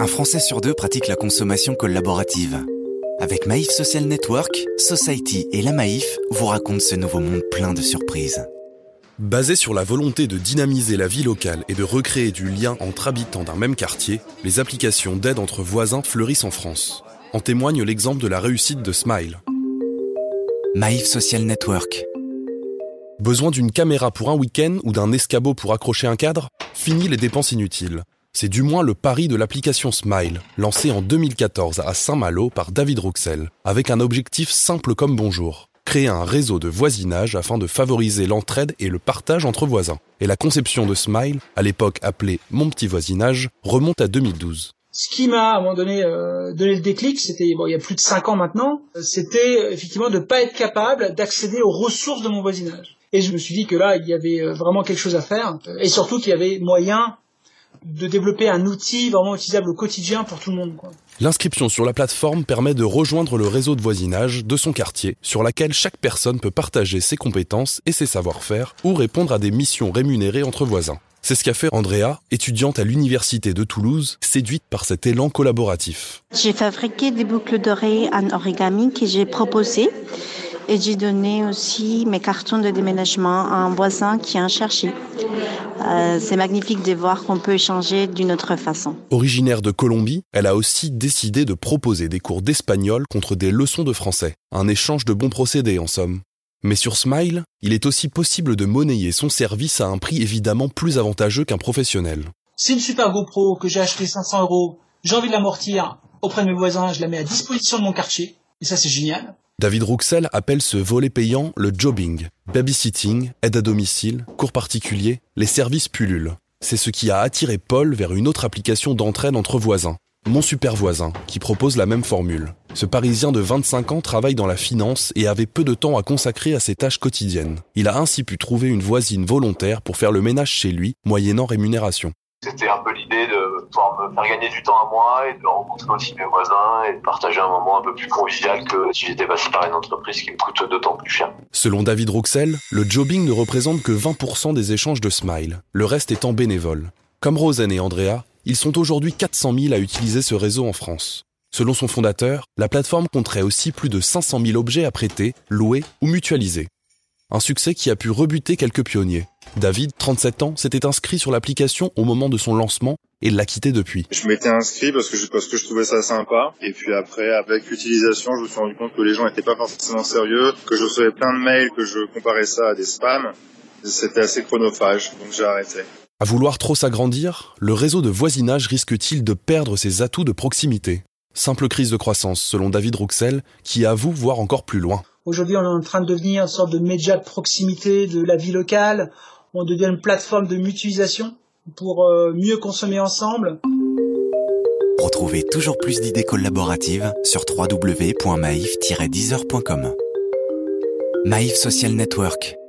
Un Français sur deux pratique la consommation collaborative. Avec Maïf Social Network, Society et la Maïf vous racontent ce nouveau monde plein de surprises. Basé sur la volonté de dynamiser la vie locale et de recréer du lien entre habitants d'un même quartier, les applications d'aide entre voisins fleurissent en France. En témoigne l'exemple de la réussite de Smile. Maïf Social Network. Besoin d'une caméra pour un week-end ou d'un escabeau pour accrocher un cadre? Fini les dépenses inutiles. C'est du moins le pari de l'application Smile, lancée en 2014 à Saint-Malo par David Rouxel, avec un objectif simple comme bonjour. Créer un réseau de voisinage afin de favoriser l'entraide et le partage entre voisins. Et la conception de Smile, à l'époque appelée Mon petit voisinage, remonte à 2012. Ce qui m'a à un moment donné euh, donné le déclic, c'était il y a plus de cinq ans maintenant, c'était euh, effectivement de ne pas être capable d'accéder aux ressources de mon voisinage. Et je me suis dit que là, il y avait euh, vraiment quelque chose à faire, et surtout qu'il y avait moyen de développer un outil vraiment utilisable au quotidien pour tout le monde. L'inscription sur la plateforme permet de rejoindre le réseau de voisinage de son quartier, sur laquelle chaque personne peut partager ses compétences et ses savoir-faire ou répondre à des missions rémunérées entre voisins. C'est ce qu'a fait Andrea, étudiante à l'université de Toulouse, séduite par cet élan collaboratif. J'ai fabriqué des boucles d'oreilles en origami que j'ai proposées et j'ai donné aussi mes cartons de déménagement à un voisin qui a cherché. Euh, c'est magnifique de voir qu'on peut échanger d'une autre façon. Originaire de Colombie, elle a aussi décidé de proposer des cours d'espagnol contre des leçons de français. Un échange de bons procédés en somme. Mais sur Smile, il est aussi possible de monnayer son service à un prix évidemment plus avantageux qu'un professionnel. C'est une super GoPro que j'ai acheté 500 euros. J'ai envie de l'amortir auprès de mes voisins, je la mets à disposition de mon quartier. Et ça, c'est génial. David Rouxel appelle ce volet payant le jobbing. Babysitting, aide à domicile, cours particuliers, les services pullulent. C'est ce qui a attiré Paul vers une autre application d'entraide entre voisins. Mon super voisin, qui propose la même formule. Ce Parisien de 25 ans travaille dans la finance et avait peu de temps à consacrer à ses tâches quotidiennes. Il a ainsi pu trouver une voisine volontaire pour faire le ménage chez lui, moyennant rémunération. C'était un peu l'idée de pouvoir me faire gagner du temps à moi et de rencontrer aussi mes voisins et de partager un moment un peu plus convivial que si j'étais passé par une entreprise qui me coûte d'autant plus cher. Selon David Rouxel, le jobbing ne représente que 20% des échanges de Smile, le reste étant bénévole. Comme Rosen et Andrea, ils sont aujourd'hui 400 000 à utiliser ce réseau en France. Selon son fondateur, la plateforme compterait aussi plus de 500 000 objets à prêter, louer ou mutualiser. Un succès qui a pu rebuter quelques pionniers. David, 37 ans, s'était inscrit sur l'application au moment de son lancement et l'a quitté depuis. Je m'étais inscrit parce que je, parce que je trouvais ça sympa. Et puis après, avec l'utilisation, je me suis rendu compte que les gens n'étaient pas forcément sérieux, que je recevais plein de mails, que je comparais ça à des spams. C'était assez chronophage, donc j'ai arrêté. À vouloir trop s'agrandir, le réseau de voisinage risque-t-il de perdre ses atouts de proximité? Simple crise de croissance, selon David Rouxel, qui avoue voir encore plus loin. Aujourd'hui, on est en train de devenir une sorte de média de proximité de la vie locale. On devient une plateforme de mutualisation pour euh, mieux consommer ensemble. Retrouvez toujours plus d'idées collaboratives sur www.maif-deezer.com. Maïf Social Network